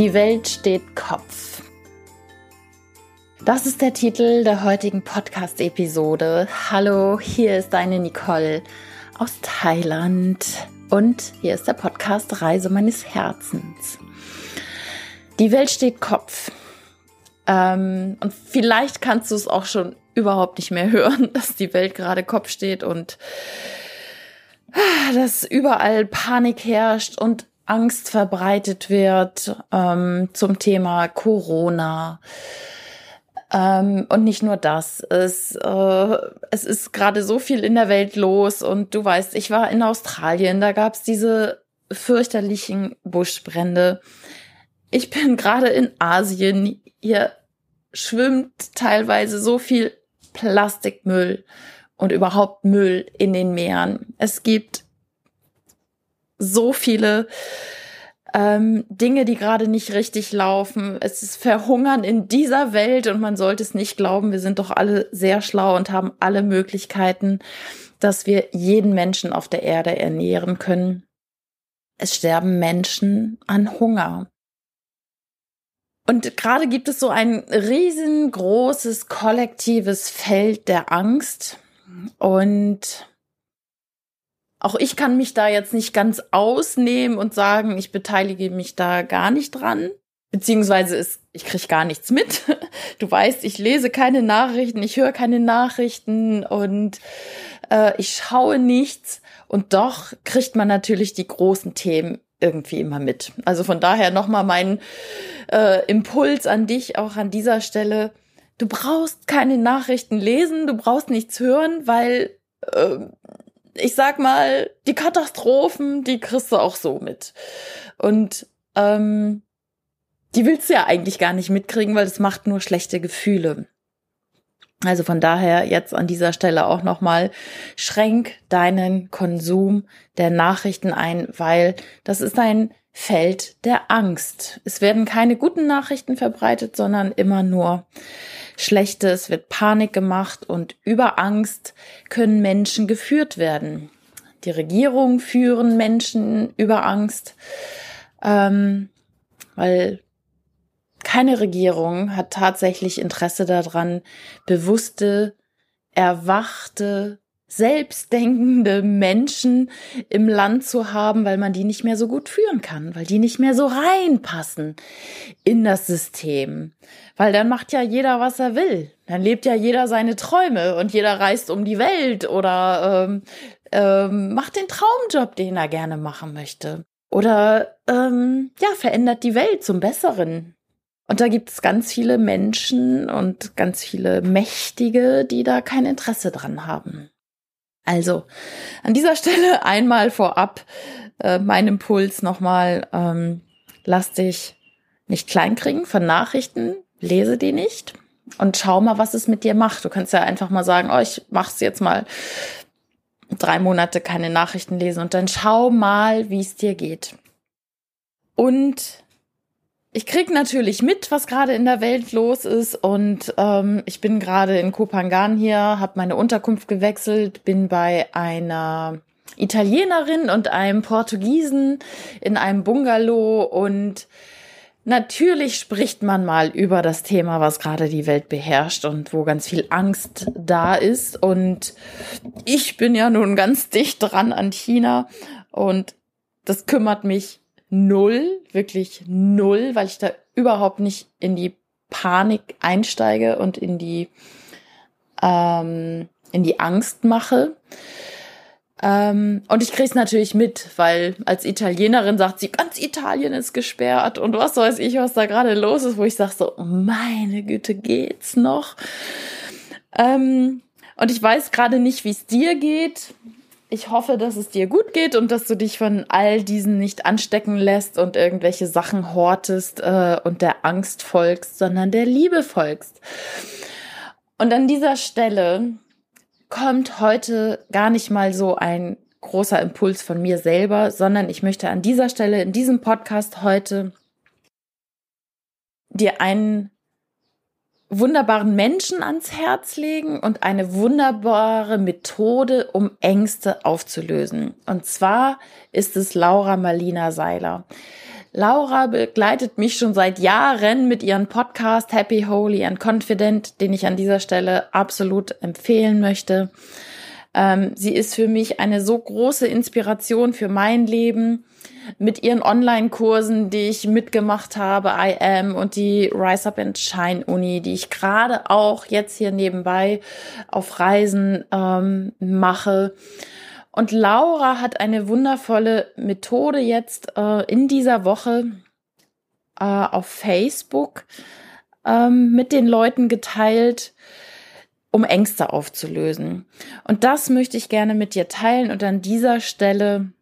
Die Welt steht Kopf. Das ist der Titel der heutigen Podcast-Episode. Hallo, hier ist deine Nicole aus Thailand und hier ist der Podcast Reise meines Herzens. Die Welt steht Kopf. Ähm, und vielleicht kannst du es auch schon überhaupt nicht mehr hören, dass die Welt gerade Kopf steht und ah, dass überall Panik herrscht und Angst verbreitet wird ähm, zum Thema Corona. Ähm, und nicht nur das, es, äh, es ist gerade so viel in der Welt los und du weißt, ich war in Australien, da gab es diese fürchterlichen Buschbrände. Ich bin gerade in Asien, hier schwimmt teilweise so viel Plastikmüll und überhaupt Müll in den Meeren. Es gibt so viele ähm, Dinge, die gerade nicht richtig laufen. Es ist Verhungern in dieser Welt und man sollte es nicht glauben. Wir sind doch alle sehr schlau und haben alle Möglichkeiten, dass wir jeden Menschen auf der Erde ernähren können. Es sterben Menschen an Hunger. Und gerade gibt es so ein riesengroßes kollektives Feld der Angst. Und auch ich kann mich da jetzt nicht ganz ausnehmen und sagen, ich beteilige mich da gar nicht dran. Beziehungsweise ist, ich kriege gar nichts mit. Du weißt, ich lese keine Nachrichten, ich höre keine Nachrichten und äh, ich schaue nichts. Und doch kriegt man natürlich die großen Themen irgendwie immer mit. Also von daher nochmal mein äh, Impuls an dich auch an dieser Stelle. Du brauchst keine Nachrichten lesen, du brauchst nichts hören, weil äh, ich sag mal, die Katastrophen, die kriegst du auch so mit. Und ähm, die willst du ja eigentlich gar nicht mitkriegen, weil das macht nur schlechte Gefühle. Also von daher jetzt an dieser Stelle auch nochmal, schränk deinen Konsum der Nachrichten ein, weil das ist ein Feld der Angst. Es werden keine guten Nachrichten verbreitet, sondern immer nur schlechte. Es wird Panik gemacht und über Angst können Menschen geführt werden. Die Regierung führen Menschen über Angst, ähm, weil keine Regierung hat tatsächlich Interesse daran, bewusste, erwachte, selbstdenkende Menschen im Land zu haben, weil man die nicht mehr so gut führen kann, weil die nicht mehr so reinpassen in das System. Weil dann macht ja jeder, was er will. Dann lebt ja jeder seine Träume und jeder reist um die Welt oder ähm, ähm, macht den Traumjob, den er gerne machen möchte. Oder ähm, ja, verändert die Welt zum Besseren. Und da gibt es ganz viele Menschen und ganz viele Mächtige, die da kein Interesse dran haben. Also an dieser Stelle einmal vorab äh, mein Impuls nochmal, ähm, lass dich nicht kleinkriegen von Nachrichten, lese die nicht und schau mal, was es mit dir macht. Du kannst ja einfach mal sagen, oh, ich mach's jetzt mal drei Monate keine Nachrichten lesen und dann schau mal, wie es dir geht. Und ich krieg natürlich mit, was gerade in der Welt los ist und ähm, ich bin gerade in Kopangan hier, habe meine Unterkunft gewechselt, bin bei einer Italienerin und einem Portugiesen in einem Bungalow und natürlich spricht man mal über das Thema, was gerade die Welt beherrscht und wo ganz viel Angst da ist und ich bin ja nun ganz dicht dran an China und das kümmert mich null, wirklich null, weil ich da überhaupt nicht in die Panik einsteige und in die, ähm, in die Angst mache. Ähm, und ich kriege es natürlich mit, weil als Italienerin sagt sie, ganz Italien ist gesperrt und was weiß ich, was da gerade los ist, wo ich sage so, meine Güte, geht's noch? Ähm, und ich weiß gerade nicht, wie es dir geht. Ich hoffe, dass es dir gut geht und dass du dich von all diesen nicht anstecken lässt und irgendwelche Sachen hortest äh, und der Angst folgst, sondern der Liebe folgst. Und an dieser Stelle kommt heute gar nicht mal so ein großer Impuls von mir selber, sondern ich möchte an dieser Stelle in diesem Podcast heute dir einen wunderbaren Menschen ans Herz legen und eine wunderbare Methode, um Ängste aufzulösen. Und zwar ist es Laura Marlina Seiler. Laura begleitet mich schon seit Jahren mit ihrem Podcast Happy, Holy and Confident, den ich an dieser Stelle absolut empfehlen möchte. Ähm, sie ist für mich eine so große Inspiration für mein Leben mit ihren Online-Kursen, die ich mitgemacht habe, I Am und die Rise Up and Shine Uni, die ich gerade auch jetzt hier nebenbei auf Reisen ähm, mache. Und Laura hat eine wundervolle Methode jetzt äh, in dieser Woche äh, auf Facebook ähm, mit den Leuten geteilt, um Ängste aufzulösen. Und das möchte ich gerne mit dir teilen und an dieser Stelle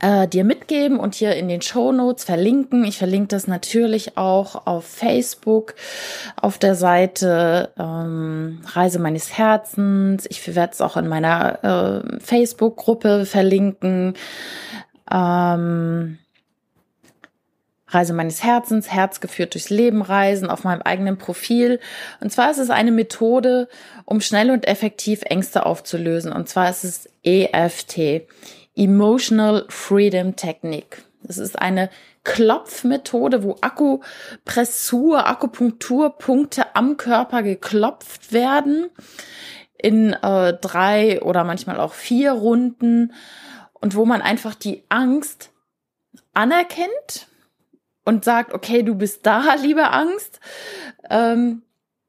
äh, dir mitgeben und hier in den Show Notes verlinken. Ich verlinke das natürlich auch auf Facebook, auf der Seite ähm, Reise meines Herzens. Ich werde es auch in meiner äh, Facebook-Gruppe verlinken. Ähm, Reise meines Herzens, Herz geführt durchs Leben reisen, auf meinem eigenen Profil. Und zwar ist es eine Methode, um schnell und effektiv Ängste aufzulösen. Und zwar ist es EFT. Emotional Freedom Technique. Das ist eine Klopfmethode, wo Akupressur, Akupunkturpunkte am Körper geklopft werden in äh, drei oder manchmal auch vier Runden und wo man einfach die Angst anerkennt und sagt, okay, du bist da, liebe Angst. Ähm,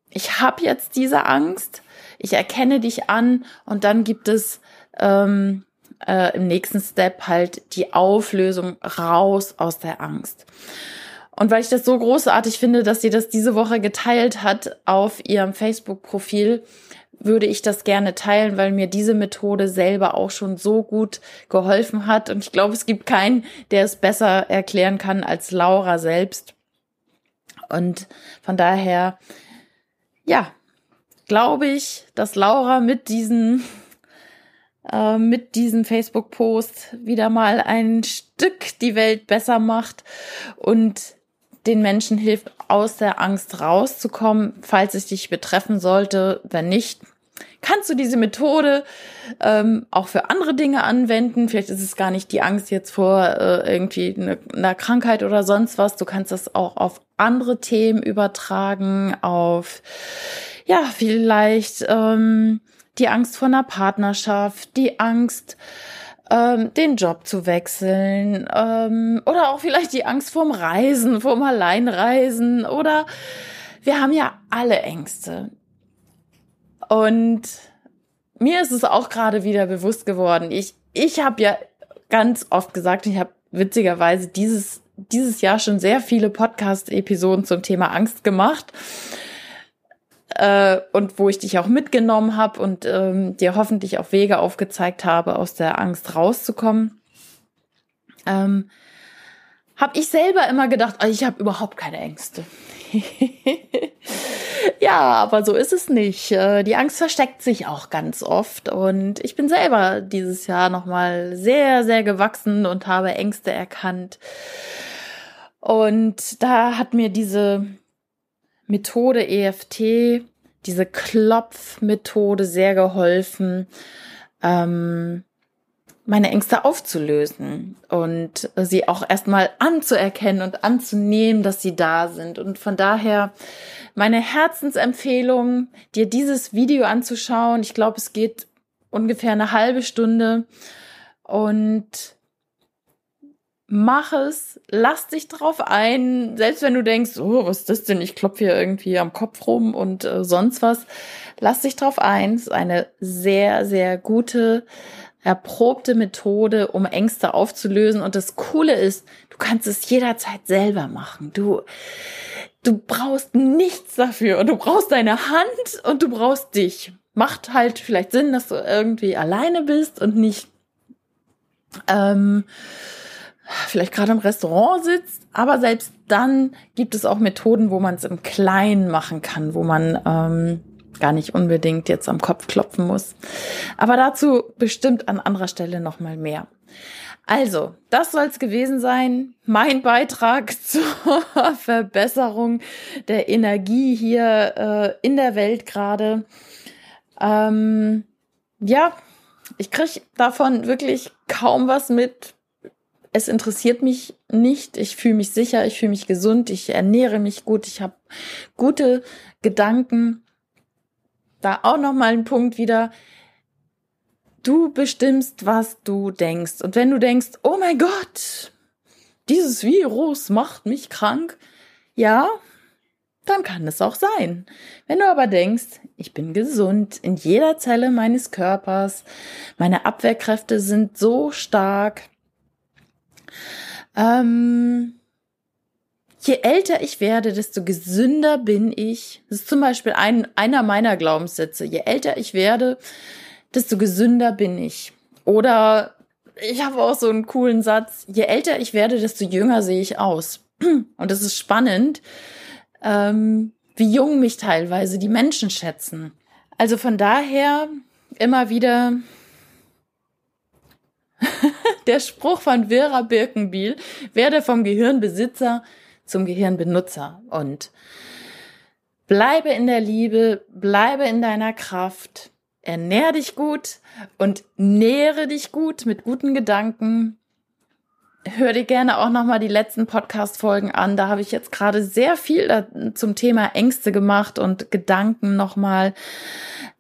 ich habe jetzt diese Angst. Ich erkenne dich an und dann gibt es ähm, äh, im nächsten Step halt die Auflösung raus aus der Angst. Und weil ich das so großartig finde, dass sie das diese Woche geteilt hat auf ihrem Facebook-Profil, würde ich das gerne teilen, weil mir diese Methode selber auch schon so gut geholfen hat. Und ich glaube, es gibt keinen, der es besser erklären kann als Laura selbst. Und von daher, ja, glaube ich, dass Laura mit diesen äh, mit diesem Facebook-Post wieder mal ein Stück die Welt besser macht und den Menschen hilft, aus der Angst rauszukommen, falls es dich betreffen sollte. Wenn nicht, kannst du diese Methode ähm, auch für andere Dinge anwenden. Vielleicht ist es gar nicht die Angst jetzt vor äh, irgendwie eine, einer Krankheit oder sonst was. Du kannst das auch auf andere Themen übertragen, auf ja vielleicht ähm, die Angst vor einer Partnerschaft, die Angst, ähm, den Job zu wechseln ähm, oder auch vielleicht die Angst vorm Reisen, vorm Alleinreisen oder wir haben ja alle Ängste. Und mir ist es auch gerade wieder bewusst geworden. Ich, ich habe ja ganz oft gesagt, ich habe witzigerweise dieses, dieses Jahr schon sehr viele Podcast-Episoden zum Thema Angst gemacht äh, und wo ich dich auch mitgenommen habe und ähm, dir hoffentlich auch Wege aufgezeigt habe, aus der Angst rauszukommen, ähm, habe ich selber immer gedacht, oh, ich habe überhaupt keine Ängste. ja, aber so ist es nicht. Äh, die Angst versteckt sich auch ganz oft und ich bin selber dieses Jahr noch mal sehr sehr gewachsen und habe Ängste erkannt. Und da hat mir diese Methode EFT, diese Klopfmethode sehr geholfen, ähm, meine Ängste aufzulösen und sie auch erstmal anzuerkennen und anzunehmen, dass sie da sind. Und von daher meine Herzensempfehlung, dir dieses Video anzuschauen. Ich glaube, es geht ungefähr eine halbe Stunde und mach es, lass dich drauf ein, selbst wenn du denkst, oh, was ist das denn? Ich klopfe hier irgendwie am Kopf rum und äh, sonst was. Lass dich drauf ein. Es ist eine sehr, sehr gute, erprobte Methode, um Ängste aufzulösen. Und das Coole ist, du kannst es jederzeit selber machen. Du, du brauchst nichts dafür und du brauchst deine Hand und du brauchst dich. Macht halt vielleicht Sinn, dass du irgendwie alleine bist und nicht ähm, vielleicht gerade im Restaurant sitzt, aber selbst dann gibt es auch Methoden, wo man es im Kleinen machen kann, wo man ähm, gar nicht unbedingt jetzt am Kopf klopfen muss. Aber dazu bestimmt an anderer Stelle nochmal mehr. Also, das soll es gewesen sein. Mein Beitrag zur Verbesserung der Energie hier äh, in der Welt gerade. Ähm, ja, ich krieg davon wirklich kaum was mit es interessiert mich nicht, ich fühle mich sicher, ich fühle mich gesund, ich ernähre mich gut, ich habe gute Gedanken. Da auch noch mal ein Punkt wieder. Du bestimmst, was du denkst. Und wenn du denkst, oh mein Gott, dieses Virus macht mich krank, ja, dann kann es auch sein. Wenn du aber denkst, ich bin gesund in jeder Zelle meines Körpers, meine Abwehrkräfte sind so stark, ähm, je älter ich werde, desto gesünder bin ich. Das ist zum Beispiel ein, einer meiner Glaubenssätze. Je älter ich werde, desto gesünder bin ich. Oder ich habe auch so einen coolen Satz. Je älter ich werde, desto jünger sehe ich aus. Und das ist spannend, ähm, wie jung mich teilweise die Menschen schätzen. Also von daher immer wieder der Spruch von Vera Birkenbiel, werde vom Gehirnbesitzer zum Gehirnbenutzer und bleibe in der Liebe, bleibe in deiner Kraft, ernähr dich gut und nähere dich gut mit guten Gedanken. Hör dir gerne auch nochmal die letzten Podcast-Folgen an. Da habe ich jetzt gerade sehr viel zum Thema Ängste gemacht und Gedanken nochmal.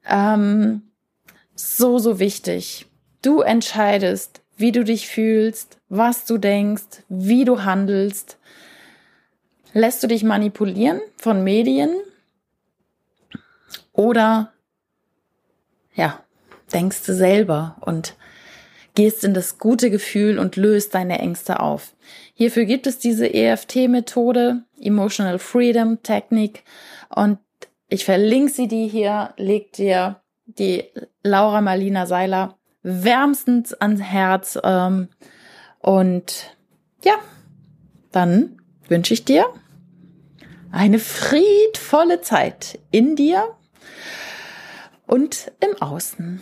Ähm, so, so wichtig. Du entscheidest, wie du dich fühlst, was du denkst, wie du handelst. Lässt du dich manipulieren von Medien? Oder ja, denkst du selber und gehst in das gute Gefühl und löst deine Ängste auf. Hierfür gibt es diese EFT-Methode, Emotional Freedom Technik, und ich verlinke sie dir hier, leg dir die Laura Marlina Seiler wärmstens ans Herz. Ähm, und ja, dann wünsche ich dir eine friedvolle Zeit in dir und im Außen.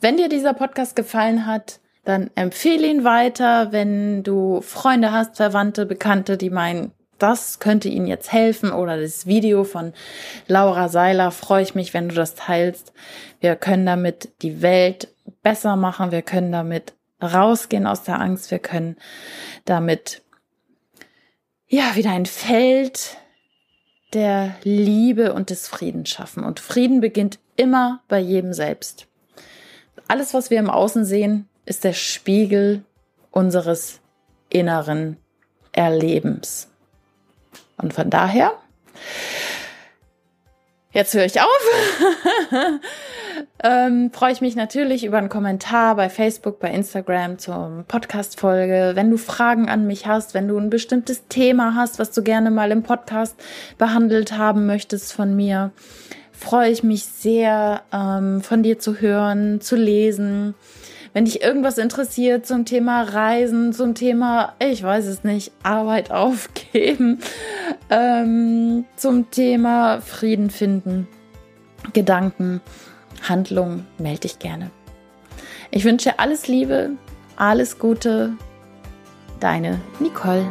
Wenn dir dieser Podcast gefallen hat, dann empfehle ihn weiter, wenn du Freunde hast, Verwandte, Bekannte, die meinen, das könnte Ihnen jetzt helfen oder das Video von Laura Seiler, freue ich mich, wenn du das teilst. Wir können damit die Welt besser machen, wir können damit rausgehen aus der Angst, wir können damit ja wieder ein Feld der Liebe und des Friedens schaffen. Und Frieden beginnt immer bei jedem selbst. Alles, was wir im Außen sehen, ist der Spiegel unseres inneren Erlebens. Und von daher, jetzt höre ich auf. ähm, freue ich mich natürlich über einen Kommentar bei Facebook, bei Instagram zur Podcast-Folge. Wenn du Fragen an mich hast, wenn du ein bestimmtes Thema hast, was du gerne mal im Podcast behandelt haben möchtest von mir, freue ich mich sehr, ähm, von dir zu hören, zu lesen. Wenn dich irgendwas interessiert zum Thema Reisen, zum Thema, ich weiß es nicht, Arbeit aufgeben, ähm, zum Thema Frieden finden, Gedanken, Handlungen, melde dich gerne. Ich wünsche alles Liebe, alles Gute, deine Nicole.